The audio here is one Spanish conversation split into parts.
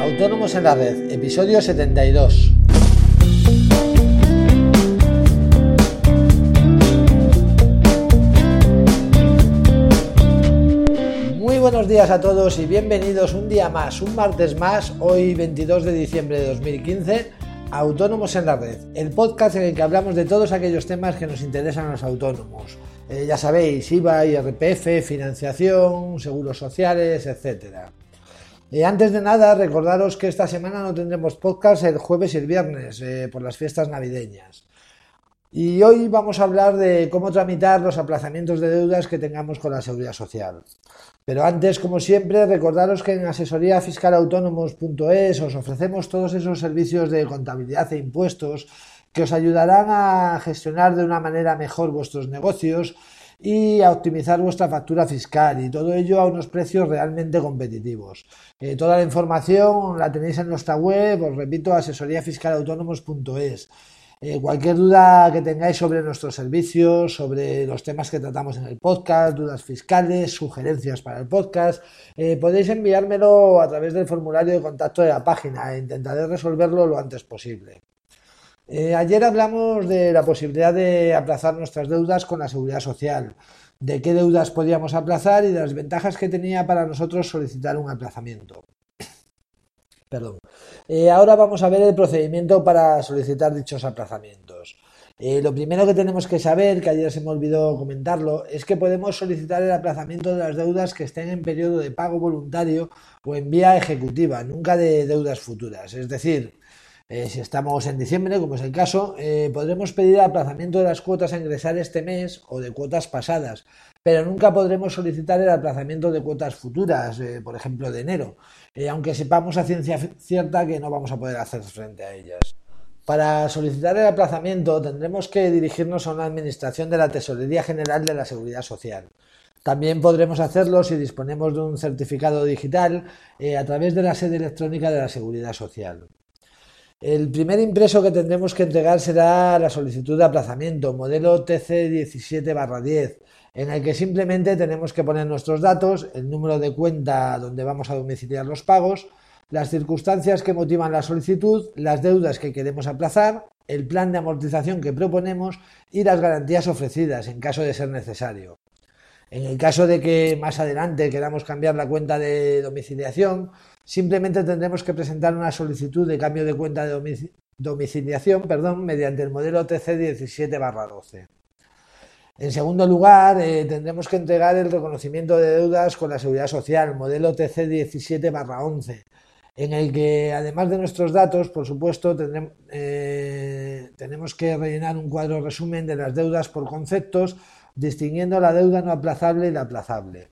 Autónomos en la Red, episodio 72. Muy buenos días a todos y bienvenidos un día más, un martes más, hoy 22 de diciembre de 2015, Autónomos en la Red, el podcast en el que hablamos de todos aquellos temas que nos interesan a los autónomos. Eh, ya sabéis, IVA, IRPF, financiación, seguros sociales, etcétera. Antes de nada, recordaros que esta semana no tendremos podcast el jueves y el viernes eh, por las fiestas navideñas. Y hoy vamos a hablar de cómo tramitar los aplazamientos de deudas que tengamos con la seguridad social. Pero antes, como siempre, recordaros que en asesoríafiscalautónomos.es os ofrecemos todos esos servicios de contabilidad e impuestos que os ayudarán a gestionar de una manera mejor vuestros negocios y a optimizar vuestra factura fiscal y todo ello a unos precios realmente competitivos. Eh, toda la información la tenéis en nuestra web, os repito, asesoríafiscalautónomos.es. Eh, cualquier duda que tengáis sobre nuestros servicios, sobre los temas que tratamos en el podcast, dudas fiscales, sugerencias para el podcast, eh, podéis enviármelo a través del formulario de contacto de la página e intentaré resolverlo lo antes posible. Eh, ayer hablamos de la posibilidad de aplazar nuestras deudas con la seguridad social, de qué deudas podíamos aplazar y de las ventajas que tenía para nosotros solicitar un aplazamiento. Perdón. Eh, ahora vamos a ver el procedimiento para solicitar dichos aplazamientos. Eh, lo primero que tenemos que saber, que ayer se me olvidó comentarlo, es que podemos solicitar el aplazamiento de las deudas que estén en periodo de pago voluntario o en vía ejecutiva, nunca de deudas futuras. Es decir, eh, si estamos en diciembre, como es el caso, eh, podremos pedir aplazamiento de las cuotas a ingresar este mes o de cuotas pasadas, pero nunca podremos solicitar el aplazamiento de cuotas futuras, eh, por ejemplo, de enero, aunque sepamos a ciencia cierta que no vamos a poder hacer frente a ellas. Para solicitar el aplazamiento tendremos que dirigirnos a una administración de la Tesorería General de la Seguridad Social. También podremos hacerlo si disponemos de un certificado digital a través de la sede electrónica de la Seguridad Social. El primer impreso que tendremos que entregar será la solicitud de aplazamiento, modelo TC17-10, en el que simplemente tenemos que poner nuestros datos, el número de cuenta donde vamos a domiciliar los pagos, las circunstancias que motivan la solicitud, las deudas que queremos aplazar, el plan de amortización que proponemos y las garantías ofrecidas en caso de ser necesario. En el caso de que más adelante queramos cambiar la cuenta de domiciliación, simplemente tendremos que presentar una solicitud de cambio de cuenta de domiciliación perdón, mediante el modelo TC17-12. En segundo lugar, eh, tendremos que entregar el reconocimiento de deudas con la Seguridad Social, modelo TC17-11, en el que, además de nuestros datos, por supuesto, eh, tenemos que rellenar un cuadro resumen de las deudas por conceptos distinguiendo la deuda no aplazable y la aplazable.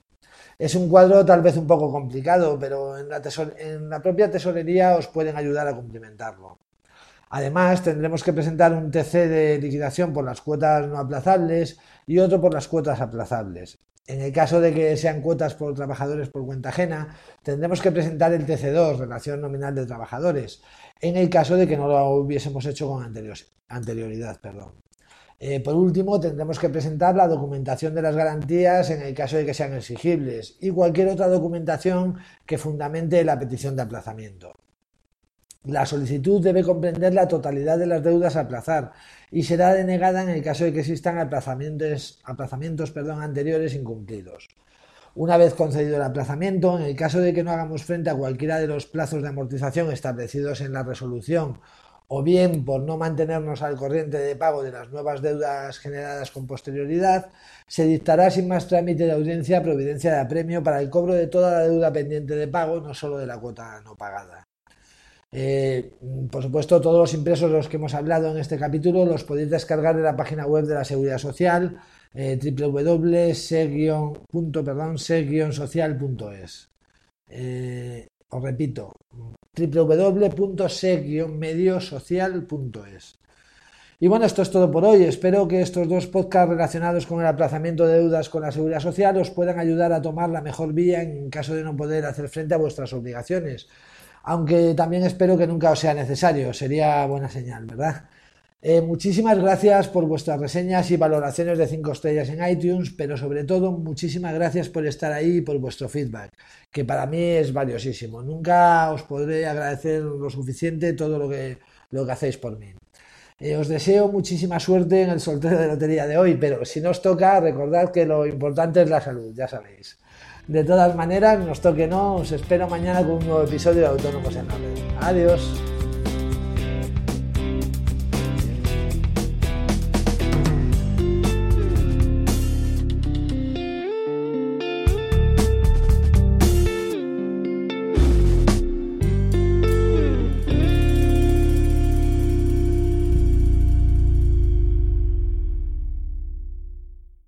Es un cuadro tal vez un poco complicado, pero en la, propia tesorería os pueden ayudar a cumplimentarlo. Además, tendremos que presentar un TC de liquidación por las cuotas no aplazables y otro por las cuotas aplazables. En el caso de que sean cuotas por trabajadores por cuenta ajena, tendremos que presentar el TC2, relación nominal de trabajadores, en el caso de que no lo hubiésemos hecho con anterioridad. Perdón. Eh, por último, tendremos que presentar la documentación de las garantías en el caso de que sean exigibles y cualquier otra documentación que fundamente la petición de aplazamiento. La solicitud debe comprender la totalidad de las deudas a aplazar y será denegada en el caso de que existan aplazamientos, anteriores incumplidos. Una vez concedido el aplazamiento, en el caso de que no hagamos frente a cualquiera de los plazos de amortización establecidos en la resolución o bien por no mantenernos al corriente de pago de las nuevas deudas generadas con posterioridad, se dictará sin más trámite de audiencia providencia de apremio para el cobro de toda la deuda pendiente de pago, no solo de la cuota no pagada. Eh, por supuesto, todos los impresos de los que hemos hablado en este capítulo los podéis descargar de la página web de la Seguridad Social, eh, www.se-social.es. os repito, www.se-mediosocial.es. Y bueno, esto es todo por hoy. Espero que estos dos podcasts relacionados con el aplazamiento de deudas con la seguridad social os puedan ayudar a tomar la mejor vía en caso de no poder hacer frente a vuestras obligaciones. Aunque también espero que nunca os sea necesario. Sería buena señal, ¿verdad? Eh, muchísimas gracias por vuestras reseñas y valoraciones de 5 estrellas en iTunes, pero sobre todo muchísimas gracias por estar ahí y por vuestro feedback, que para mí es valiosísimo. Nunca os podré agradecer lo suficiente todo lo que, lo que hacéis por mí. Eh, os deseo muchísima suerte en el sorteo de lotería de hoy, pero si no os toca, recordad que lo importante es la salud, ya sabéis. De todas maneras, nos toque no, os espero mañana con un nuevo episodio de Autónomos en la Red. Adiós.